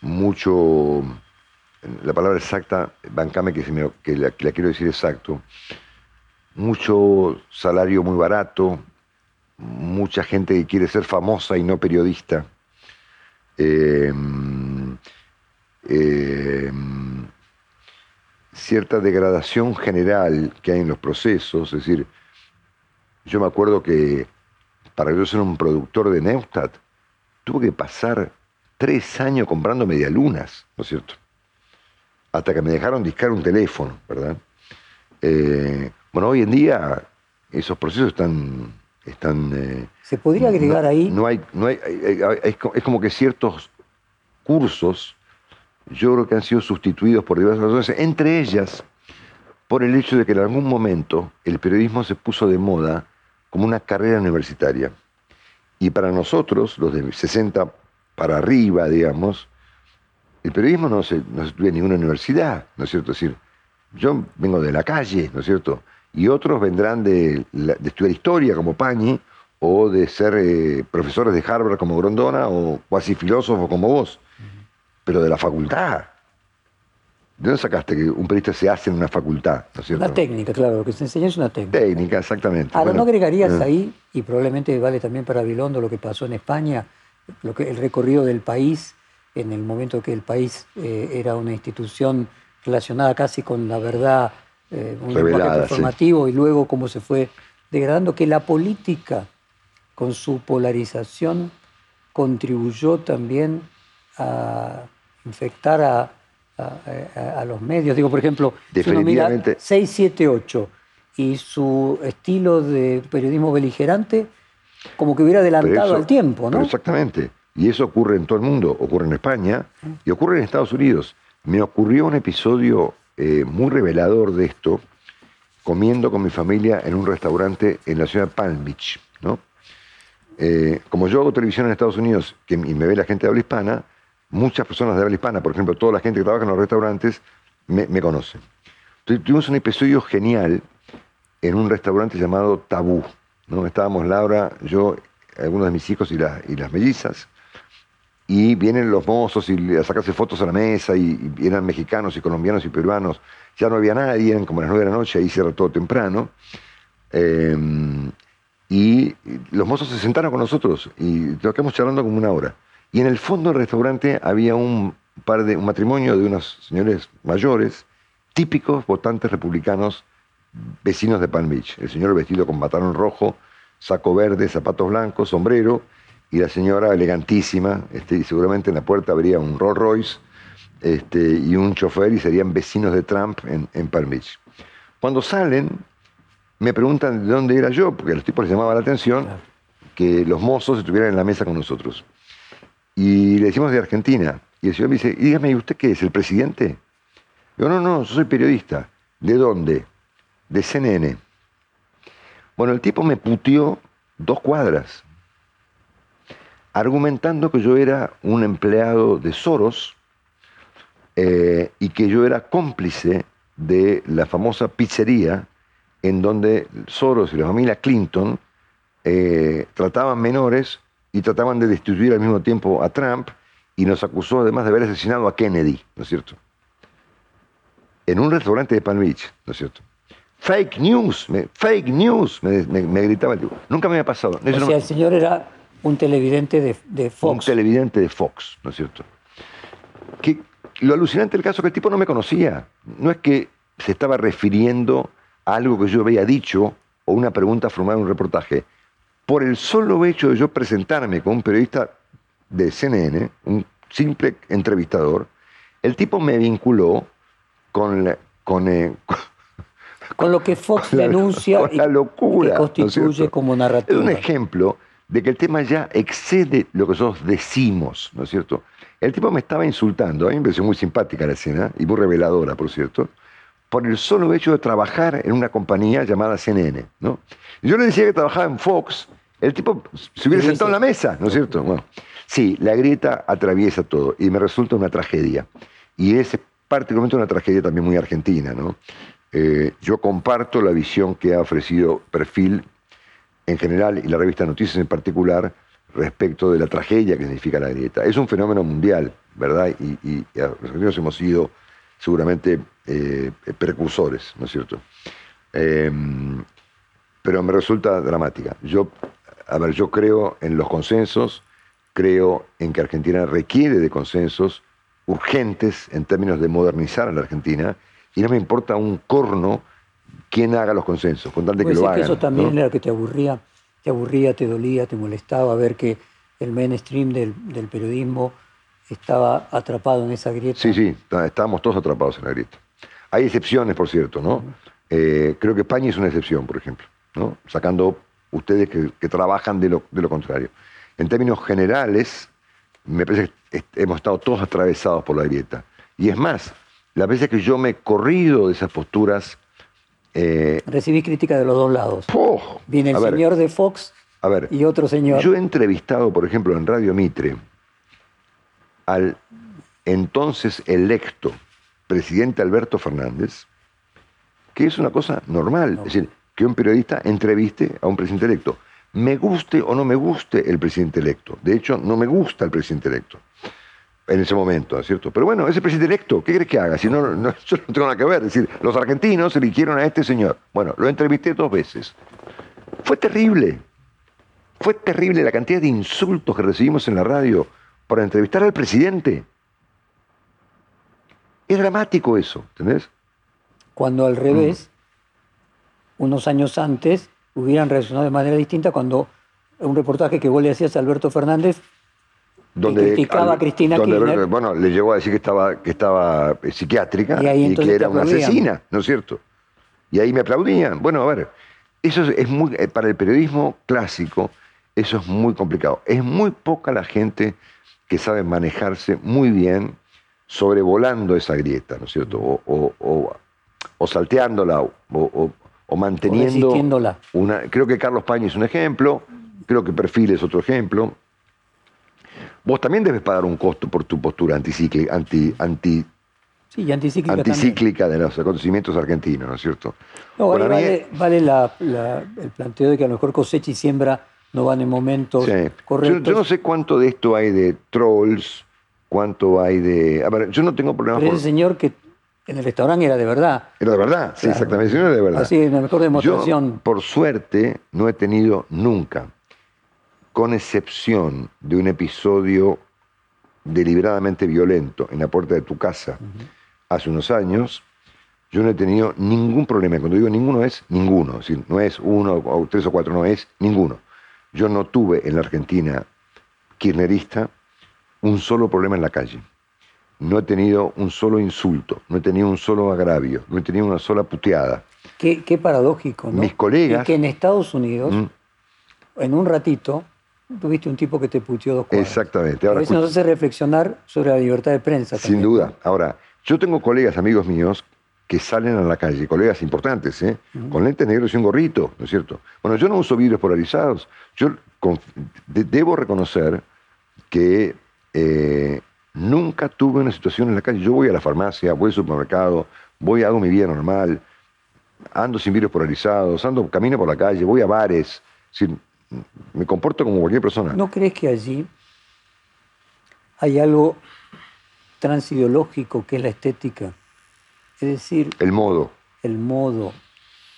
Mucho, la palabra exacta, bancame que, que la quiero decir exacto, mucho salario muy barato, mucha gente que quiere ser famosa y no periodista. Em, em, cierta degradación general que hay en los procesos, es decir, yo me acuerdo que para yo ser un productor de Neustadt, tuve que pasar tres años comprando medialunas, ¿no es cierto? Hasta que me dejaron discar un teléfono, ¿verdad? Eh, bueno, hoy en día esos procesos están están, eh, ¿Se podría agregar ahí? No hay, no hay, es, como que ciertos cursos, yo creo que han sido sustituidos por diversas razones, entre ellas por el hecho de que en algún momento el periodismo se puso de moda como una carrera universitaria. Y para nosotros, los de 60 para arriba, digamos, el periodismo no se, no estudia en ninguna universidad, ¿no es cierto? Es decir, yo vengo de la calle, ¿no es cierto? y otros vendrán de, estudiar historia como Pañi o de ser eh, profesores de Harvard como Grondona o cuasi filósofos como vos, pero de la facultad. ¿De dónde sacaste que un periodista se hace en una facultad? ¿no es cierto? Una técnica, claro, lo que se enseña es una técnica. Técnica, exactamente. Ahora, ¿no agregarías eh. ahí, y probablemente vale también para Bilondo lo que pasó en España, lo que, el recorrido del país, en el momento que el país eh, era una institución relacionada casi con la verdad eh, un lenguaje informativo y luego cómo se fue degradando, que la política con su polarización contribuyó también a infectar a, los medios. Digo, por ejemplo, si uno mira 678 y su estilo de periodismo beligerante, como que hubiera adelantado al tiempo, ¿no? Exactamente. Y eso ocurre en todo el mundo, ocurre en España y ocurre en Estados Unidos. Me ocurrió un episodio eh, muy revelador de esto, comiendo con mi familia en un restaurante en la ciudad de Palm Beach. ¿no? Eh, como yo hago televisión en Estados Unidos que, y me ve la gente de habla hispana, muchas personas de habla hispana, por ejemplo, toda la gente que trabaja en los restaurantes, me, me conocen. Entonces, tuvimos un episodio genial en un restaurante llamado Tabú. ¿no? Estábamos Laura, yo, algunos de mis hijos y, y las mellizas. y vienen los mozos y a sacarse fotos a la mesa y, y eran mexicanos y colombianos y peruanos. Ya no había nadie, eran como las nueve de la noche, ahí cierra todo temprano. Eh, y los mozos se sentaron con nosotros y quedamos charlando como una hora. Y en el fondo del restaurante había un par de un matrimonio de unos señores mayores, típicos votantes republicanos vecinos de Palm Beach. El señor vestido con batalón rojo, saco verde, zapatos blancos, sombrero, y la señora elegantísima, este, y seguramente en la puerta habría un Rolls Royce este, y un chofer y serían vecinos de Trump en, en Palm Beach. Cuando salen, me preguntan de dónde era yo, porque a los tipos les llamaba la atención que los mozos estuvieran en la mesa con nosotros. Y le decimos de Argentina. Y el señor me dice, y dígame, ¿y usted qué es, el presidente? Yo, no, no, soy periodista. ¿De dónde? De CNN. Bueno, el tipo me puteó dos cuadras, argumentando que yo era un empleado de Soros eh, y que yo era cómplice de la famosa pizzería en donde Soros y la familia Clinton eh, trataban menores y trataban de destituir al mismo tiempo a Trump y nos acusó además de haber asesinado a Kennedy, ¿no es cierto? En un restaurante de Palm Beach, ¿no es cierto? Fake news, me, fake news, me, me- me gritaba el tipo. Nunca me había pasado. Eso O sea, el señor era un televidente de, de un Fox. televidente de Fox, ¿no es cierto? Que lo alucinante del caso es que el tipo no me conocía. No es que se estaba refiriendo a algo que yo había dicho o una pregunta formada en un reportaje. Por el solo hecho de yo presentarme con un periodista de CNN, un simple entrevistador, el tipo me vinculó con la, con, eh, [LAUGHS] con lo que Fox con la- denuncia con y la locura. que ¿no es constituye cierto? como Es narrativa. un ejemplo de que el tema ya excede lo que nosotros decimos, ¿no es cierto? El tipo me estaba insultando, a mí me pareció muy simpática la escena, y muy reveladora, por cierto, por el solo hecho de trabajar en una compañía llamada CNN, ¿no? Yo le decía que trabajaba en Fox, el tipo se hubiera sentado en la mesa, ¿no es cierto? Bueno, sí, la grieta atraviesa todo, y me resulta una tragedia. Y es particularmente una tragedia también muy argentina, ¿no? Eh, yo comparto la visión que ha ofrecido Perfil en general y la revista Noticias en particular respecto de la tragedia que significa la grieta. Es un fenómeno mundial, ¿verdad? Y, y- y los argentinos hemos sido seguramente eh, precursores, ¿no es cierto? Eh, pero me resulta dramática. Yo, a ver, yo creo en los consensos, creo en que Argentina requiere de consensos urgentes en términos de modernizar a la Argentina, y no me importa un corno quién haga los consensos, con tal de que lo hagan. que eso también ¿no? era que te aburría, te aburría, te dolía, te molestaba ver que el mainstream del, del periodismo estaba atrapado en esa grieta. Sí, sí, está- estábamos todos atrapados en la grieta. Hay excepciones, por cierto, ¿no? Eh, creo que España es una excepción, por ejemplo, ¿no? Sacando ustedes que, que trabajan de lo, de lo contrario. En términos generales, me parece que hemos estado todos atravesados por la grieta. Y es más, las veces que yo me he corrido de esas posturas, eh, Recibí crítica de los dos lados. ¡oh! Viene el ver, señor de Fox a ver, y otro señor. yo he entrevistado, por ejemplo, en Radio Mitre al entonces electo presidente Alberto Fernández, que es una cosa normal, es decir, que un periodista entreviste a un presidente electo. Me guste o no me guste el presidente electo. De hecho, no me gusta el presidente electo en ese momento, ¿no es cierto? Pero bueno, ese presidente electo, ¿qué crees que haga? Si no, no, [LAUGHS] yo no tengo nada que ver. Es decir, los argentinos eligieron a este señor. Bueno, lo entrevisté dos veces. Fue terrible. Fue terrible la cantidad de insultos que recibimos en la radio para entrevistar al presidente. Es dramático eso, ¿entendés? Cuando al revés, unos años antes, hubieran reaccionado de manera distinta cuando un reportaje que vos le hacías a Alberto Fernández criticaba a Cristina donde, Kirchner. Bueno, le llegó a decir que estaba, que estaba eh, psiquiátrica Y y, que era una asesina, ¿no es cierto? Y ahí me aplaudían. Bueno, a ver, eso es, es muy, eh, para el periodismo clásico, eso es muy complicado. Es muy poca la gente que sabe manejarse muy bien sobrevolando esa grieta, ¿no es cierto? O, o- o- o salteándola, o, manteniendo una. Creo que Carlos Pañi es un ejemplo, creo que Perfil es otro ejemplo. Vos también debes pagar un costo por tu postura anticíclica, anti, anti, Sí, y anticíclica de los acontecimientos argentinos, ¿no es cierto? No, vale, vale la- la- el planteo de que a lo mejor cosecha y siembra no van en momentos Sí. Yo, correctos. yo no sé cuánto de esto hay de trolls, cuánto hay de... A ver, yo no tengo problemas Pero con... ese señor que en el restaurante era de verdad. Era de verdad, sí, exactamente, sí, era de verdad. Así la mejor demostración. Yo, por suerte, no he tenido nunca, con excepción de un episodio deliberadamente violento en la puerta de tu casa hace unos años, yo no he tenido ningún problema. Cuando digo ninguno es ninguno, es decir, no es uno o tres o cuatro, no es ninguno. Yo no tuve en la Argentina kirchnerista un solo problema en la calle. No he tenido un solo insulto, no he tenido un solo agravio, no he tenido una sola puteada. Qué, qué paradójico, ¿no? Mis colegas- Y que en Estados Unidos, Mm. en un ratito, tuviste un tipo que te puteó dos cuadras. Exactamente. A Ahora, veces nos hace reflexionar sobre la libertad de prensa. Sin también. duda. Ahora, yo tengo colegas, amigos míos, que salen a la calle, colegas importantes, ¿eh? con lentes negros y un gorrito, ¿no es cierto? Bueno, yo no uso vidrios polarizados. Yo de- debo reconocer que eh, nunca tuve una situación en la calle. Yo voy a la farmacia, voy al supermercado, voy, hago mi vida normal, ando sin vidrios polarizados, ando, camino por la calle, voy a bares. Es decir, me comporto como cualquier persona. ¿No crees que allí hay algo transideológico que es la estética? Es decir, El modo. el modo.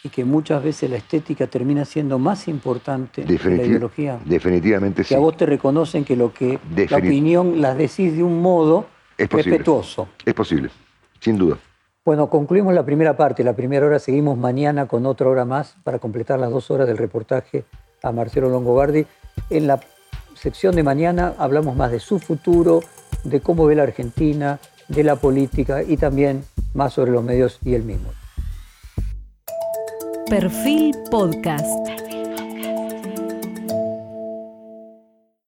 Y que muchas veces la estética termina siendo más importante que la ideología. definitivamente Que sí. a vos te reconocen que lo que la opinión las decís de un modo Es posible. respetuoso. Es posible, sin duda. Bueno, concluimos la primera parte. La primera hora seguimos mañana con otra hora más para completar las dos horas del reportaje a Marcelo Longobardi. En la sección de mañana hablamos más de su futuro, de cómo ve la Argentina, de la política y también más sobre los medios y el mismo. Perfil Podcast.